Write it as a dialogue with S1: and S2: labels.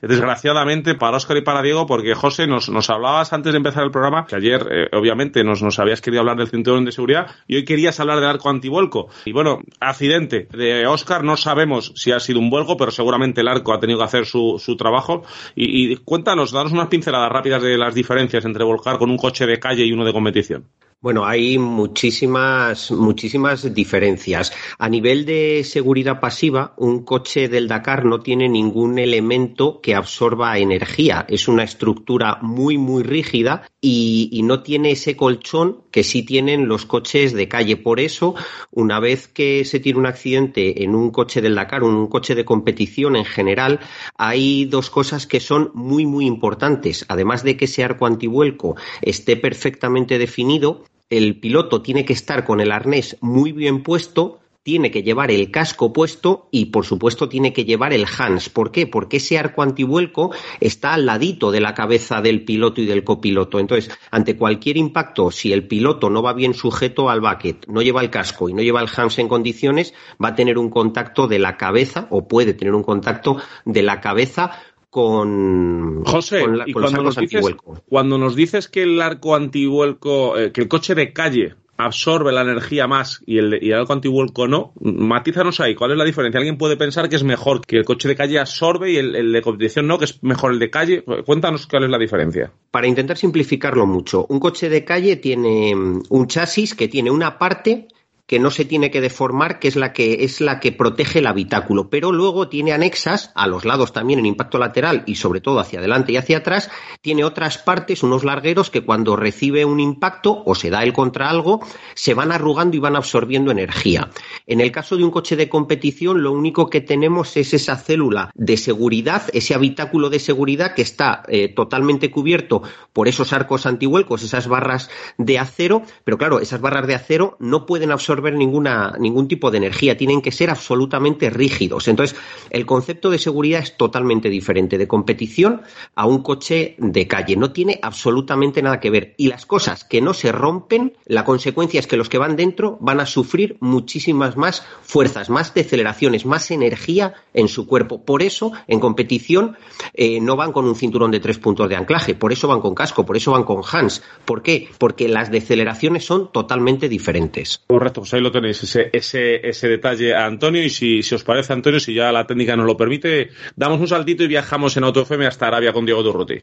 S1: desgraciadamente para Óscar y para Diego, porque José, nos, nos hablabas antes de empezar el programa, que ayer eh, obviamente nos, nos habías querido hablar del cinturón de seguridad y hoy querías hablar del arco antivuelco. Y bueno, accidente de Óscar, no sabemos si ha sido un vuelco, pero seguramente el arco ha tenido que hacer su, su trabajo. Y, y cuéntanos, danos unas pinceladas rápidas de las diferencias entre volcar con un coche de calle y uno de competición.
S2: Bueno, hay muchísimas, muchísimas diferencias. A nivel de seguridad pasiva, un coche del Dakar no tiene ningún elemento que absorba energía. Es una estructura muy, muy rígida y, no tiene ese colchón que sí tienen los coches de calle. Por eso, una vez que se tiene un accidente en un coche del Dakar, un coche de competición en general, hay dos cosas que son muy, muy importantes. Además de que ese arco antivuelco esté perfectamente definido, el piloto tiene que estar con el arnés muy bien puesto, tiene que llevar el casco puesto y, por supuesto, tiene que llevar el Hans. ¿Por qué? Porque ese arco antivuelco está al ladito de la cabeza del piloto y del copiloto. Entonces, ante cualquier impacto, si el piloto no va bien sujeto al bucket, no lleva el casco y no lleva el Hans en condiciones, va a tener un contacto de la cabeza o puede tener un contacto de la cabeza con,
S1: José,
S2: con, la,
S1: y
S2: con los
S1: cuando
S2: arcos
S1: nos, dices,
S2: antivuelco.
S1: cuando nos dices que el arco antivuelco, eh, que el coche de calle absorbe la energía más y el, y el arco antivuelco no, matízanos ahí, ¿cuál es la diferencia? ¿Alguien puede pensar que es mejor que el coche de calle absorbe y el, el de competición no, que es mejor el de calle? Cuéntanos cuál es la diferencia.
S2: Para intentar simplificarlo mucho, un coche de calle tiene mm, un chasis que tiene una parte que no se tiene que deformar, que es la que es la que protege el habitáculo, pero luego tiene anexas a los lados también en impacto lateral y sobre todo hacia adelante y hacia atrás, tiene otras partes, unos largueros que cuando recibe un impacto o se da el contra algo, se van arrugando y van absorbiendo energía. En el caso de un coche de competición, lo único que tenemos es esa célula de seguridad, ese habitáculo de seguridad que está eh, totalmente cubierto por esos arcos antihuelcos, esas barras de acero, pero claro, esas barras de acero no pueden absorber absorber ninguna, ningún tipo de energía, tienen que ser absolutamente rígidos. Entonces, el concepto de seguridad es totalmente diferente de competición a un coche de calle. No tiene absolutamente nada que ver. Y las cosas que no se rompen, la consecuencia es que los que van dentro van a sufrir muchísimas más fuerzas, más deceleraciones, más energía en su cuerpo. Por eso, en competición, eh, no van con un cinturón de tres puntos de anclaje, por eso van con casco, por eso van con Hans. ¿Por qué? Porque las deceleraciones son totalmente diferentes.
S1: Correcto, pues ahí lo tenéis, ese, ese, ese detalle a Antonio. Y si, si os parece, Antonio, si ya la técnica nos lo permite, damos un saltito y viajamos en AutoFM hasta Arabia con Diego Durruti.